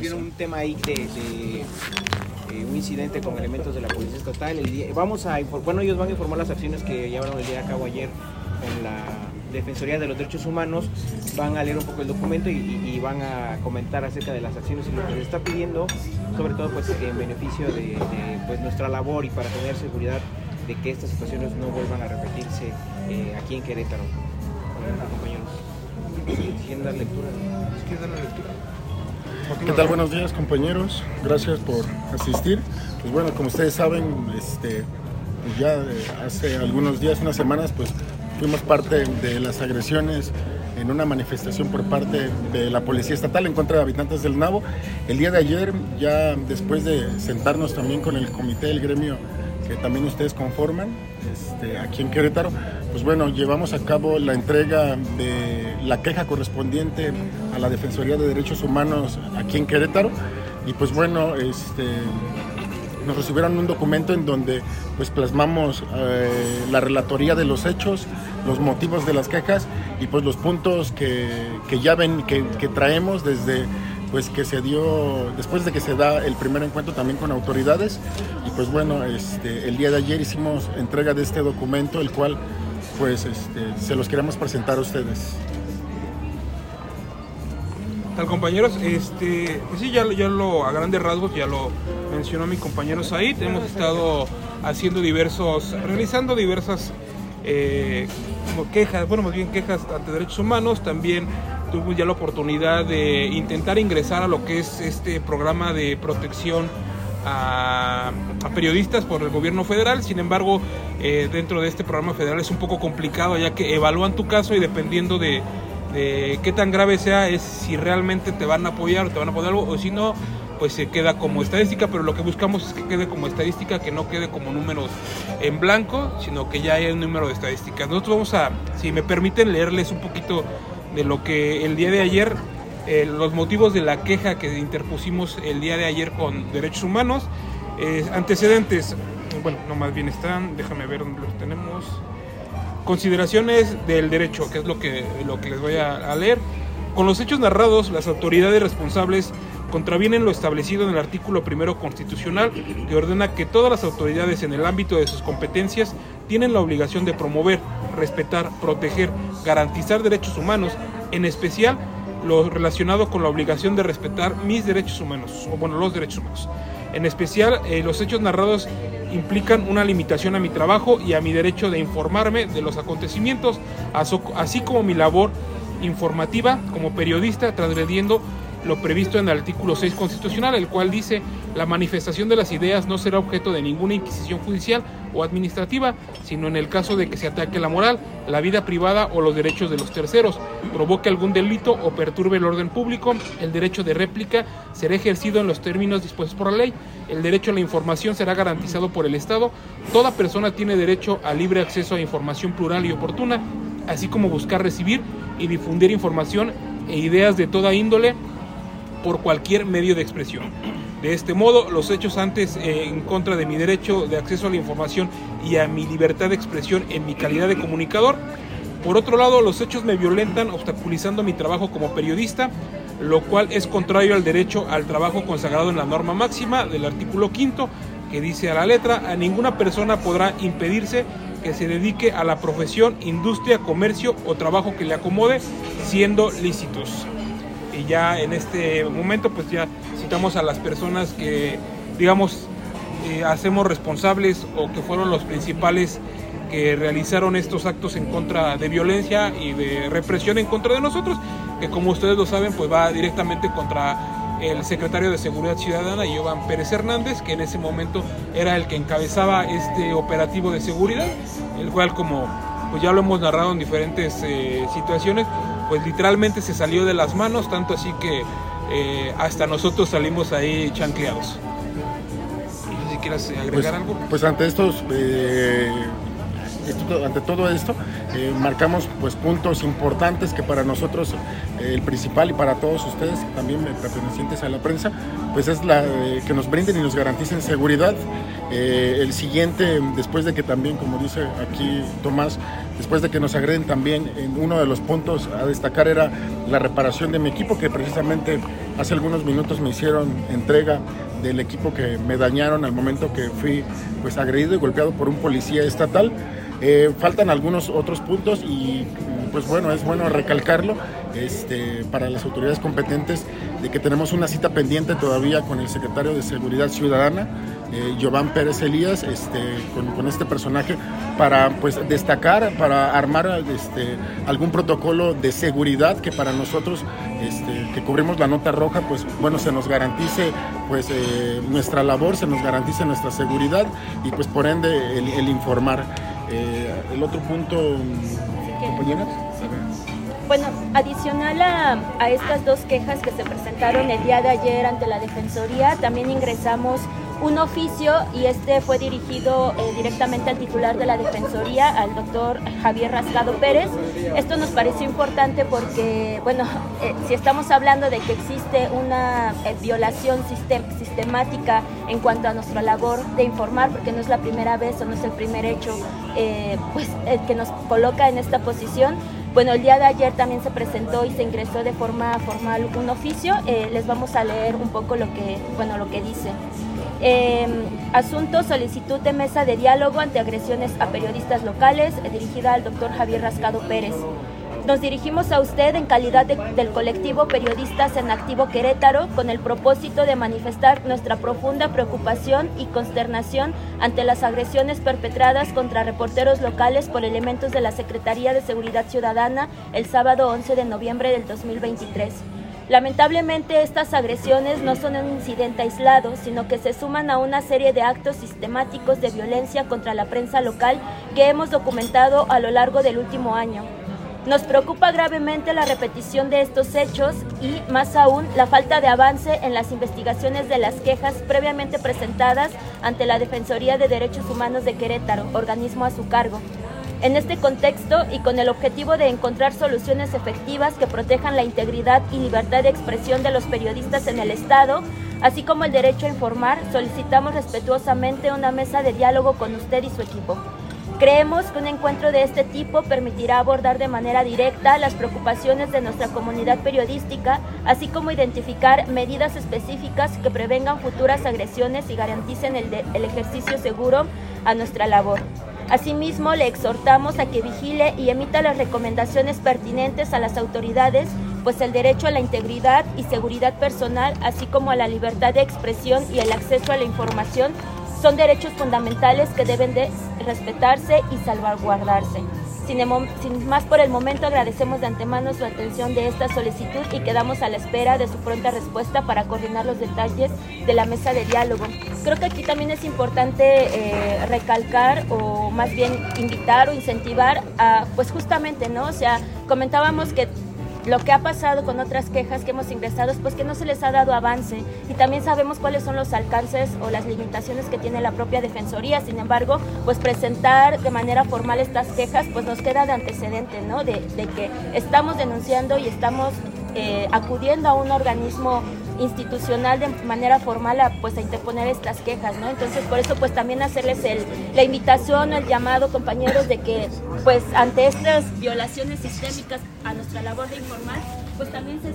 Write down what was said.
Tiene un tema ahí de, de, eh, un incidente con elementos de la policía estatal. El día, vamos a bueno, ellos van a informar las acciones que llevaron el día a cabo ayer con la Defensoría de los Derechos Humanos. Van a leer un poco el documento y, y van a comentar acerca de las acciones y lo que se está pidiendo, sobre todo pues en beneficio de, de pues, nuestra labor y para tener seguridad de que estas situaciones no vuelvan a repetirse eh, aquí en Querétaro. compañeros. ¿Qué tal? Buenos días compañeros, gracias por asistir. Pues bueno, como ustedes saben, este, pues ya hace algunos días, unas semanas, pues fuimos parte de las agresiones en una manifestación por parte de la Policía Estatal en contra de habitantes del Nabo. El día de ayer, ya después de sentarnos también con el comité del gremio que también ustedes conforman este, aquí en Querétaro, pues bueno, llevamos a cabo la entrega de la queja correspondiente a la Defensoría de Derechos Humanos aquí en Querétaro. Y pues bueno, este, nos recibieron un documento en donde pues plasmamos eh, la relatoría de los hechos, los motivos de las quejas y pues los puntos que, que ya ven, que, que traemos desde pues que se dio después de que se da el primer encuentro también con autoridades pues bueno este el día de ayer hicimos entrega de este documento el cual pues este, se los queremos presentar a ustedes. Tal compañeros este sí ya, ya lo a grandes rasgos ya lo mencionó mi compañero Said hemos estado haciendo diversos realizando diversas eh, quejas bueno más bien quejas ante derechos humanos también tuve ya la oportunidad de intentar ingresar a lo que es este programa de protección a, periodistas por el gobierno federal. Sin embargo, eh, dentro de este programa federal es un poco complicado ya que evalúan tu caso y dependiendo de, de, qué tan grave sea es si realmente te van a apoyar o te van a apoyar algo o si no pues se queda como estadística, pero lo que buscamos es que quede como estadística, que no quede como números en blanco, sino que ya haya un número de estadísticas. Nosotros vamos a, si me permiten, leerles un poquito de lo que el día de ayer, eh, los motivos de la queja que interpusimos el día de ayer con derechos humanos, eh, antecedentes, bueno, no más bien están, déjame ver dónde los tenemos. Consideraciones del derecho, que es lo que, lo que les voy a, a leer. Con los hechos narrados, las autoridades responsables contravienen lo establecido en el artículo primero constitucional que ordena que todas las autoridades en el ámbito de sus competencias tienen la obligación de promover, respetar, proteger, garantizar derechos humanos, en especial lo relacionado con la obligación de respetar mis derechos humanos, o bueno, los derechos humanos. En especial, eh, los hechos narrados implican una limitación a mi trabajo y a mi derecho de informarme de los acontecimientos, así como mi labor informativa como periodista, transgrediendo lo previsto en el artículo 6 constitucional, el cual dice la manifestación de las ideas no será objeto de ninguna inquisición judicial o administrativa, sino en el caso de que se ataque la moral, la vida privada o los derechos de los terceros, provoque algún delito o perturbe el orden público, el derecho de réplica será ejercido en los términos dispuestos por la ley, el derecho a la información será garantizado por el Estado, toda persona tiene derecho a libre acceso a información plural y oportuna, así como buscar recibir y difundir información e ideas de toda índole por cualquier medio de expresión. De este modo, los hechos antes eh, en contra de mi derecho de acceso a la información y a mi libertad de expresión en mi calidad de comunicador. Por otro lado, los hechos me violentan obstaculizando mi trabajo como periodista, lo cual es contrario al derecho al trabajo consagrado en la norma máxima del artículo quinto, que dice a la letra, a ninguna persona podrá impedirse que se dedique a la profesión, industria, comercio o trabajo que le acomode, siendo lícitos y ya en este momento pues ya citamos a las personas que digamos eh, hacemos responsables o que fueron los principales que realizaron estos actos en contra de violencia y de represión en contra de nosotros, que como ustedes lo saben pues va directamente contra el secretario de Seguridad Ciudadana, Iván Pérez Hernández, que en ese momento era el que encabezaba este operativo de seguridad, el cual como pues ya lo hemos narrado en diferentes eh, situaciones, pues literalmente se salió de las manos, tanto así que eh, hasta nosotros salimos ahí chancleados. No sé si quieras agregar pues, algo. Pues ante estos, eh, esto, ante todo esto, eh, marcamos pues puntos importantes que para nosotros eh, el principal y para todos ustedes, también pertenecientes a la prensa, pues es la que nos brinden y nos garanticen seguridad. el siguiente, después de que también, como dice aquí Tomás, después de que nos agreden también, en uno de los puntos a destacar era la reparación de mi equipo, que precisamente hace algunos minutos me hicieron entrega del equipo que me dañaron al momento que fui pues agredido y golpeado por un policía estatal. Eh, faltan algunos otros puntos y pues bueno, es bueno recalcarlo este, para las autoridades competentes de que tenemos una cita pendiente todavía con el secretario de Seguridad Ciudadana, eh, Giovanni Pérez Elías, este, con, este personaje, para pues destacar, para armar este, algún protocolo de seguridad que para nosotros, este, que cubrimos la nota roja, pues bueno, se nos garantice pues eh, nuestra labor, se nos garantice nuestra seguridad y pues por ende el, informar. Eh, el otro punto, compañeras. Bueno, adicional a, estas dos quejas que se presentaron el día de ayer ante la Defensoría, también ingresamos un oficio y este fue dirigido eh, directamente al titular de la Defensoría, al doctor Javier Rascado Pérez. Esto nos pareció importante porque, bueno, eh, si estamos hablando de que existe una eh, violación sistemática en cuanto a nuestra labor de informar, porque no es la primera vez o no es el primer hecho pues, que nos coloca en esta posición, bueno, el día de ayer también se presentó y se ingresó de forma formal un oficio. Eh, les vamos a leer un poco lo que, bueno, lo que dice. Eh, asunto solicitud de mesa de diálogo ante agresiones a periodistas locales, dirigida al doctor Javier Rascado Pérez. Nos dirigimos a usted en calidad del colectivo Periodistas en Activo Querétaro con el propósito de manifestar nuestra profunda preocupación y consternación ante las agresiones perpetradas contra reporteros locales por elementos de la Secretaría de Seguridad Ciudadana el sábado 11 de noviembre del 2023. Lamentablemente estas agresiones no son un incidente aislado, sino que se suman a una serie de actos sistemáticos de violencia contra la prensa local que hemos documentado a lo largo del último año. Nos preocupa gravemente la repetición de estos hechos y, más aún, la falta de avance en las investigaciones de las quejas previamente presentadas ante la Defensoría de Derechos Humanos de Querétaro, organismo a su cargo. En este contexto y con el objetivo de encontrar soluciones efectivas que protejan la integridad y libertad de expresión de los periodistas en el Estado, así como el derecho a informar, solicitamos respetuosamente una mesa de diálogo con usted y su equipo. Creemos que un encuentro de este tipo permitirá abordar de manera directa las preocupaciones de nuestra comunidad periodística, así como identificar medidas específicas que prevengan futuras agresiones y garanticen el, ejercicio seguro a nuestra labor. Asimismo, le exhortamos a que vigile y emita las recomendaciones pertinentes a las autoridades, pues el derecho a la integridad y seguridad personal, así como a la libertad de expresión y el acceso a la información, son derechos fundamentales que deben de respetarse y salvaguardarse. Sin, más por el momento, agradecemos de antemano su atención de esta solicitud y quedamos a la espera de su pronta respuesta para coordinar los detalles de la mesa de diálogo. Creo que aquí también es importante eh, recalcar o más bien invitar o incentivar a, pues justamente, ¿no? O sea, comentábamos que lo que ha pasado con otras quejas que hemos ingresado es pues que no se les ha dado avance y también sabemos cuáles son los alcances o las limitaciones que tiene la propia defensoría. Sin embargo, pues presentar de manera formal estas quejas pues nos queda de antecedente, ¿no? De, que estamos denunciando y estamos eh, acudiendo a un organismo institucional de manera formal a, pues, a interponer estas quejas, ¿no? Entonces, por eso, pues, también hacerles el, la invitación, el llamado, compañeros, de que, pues, ante estas violaciones sistémicas a nuestra labor de informar, pues, también se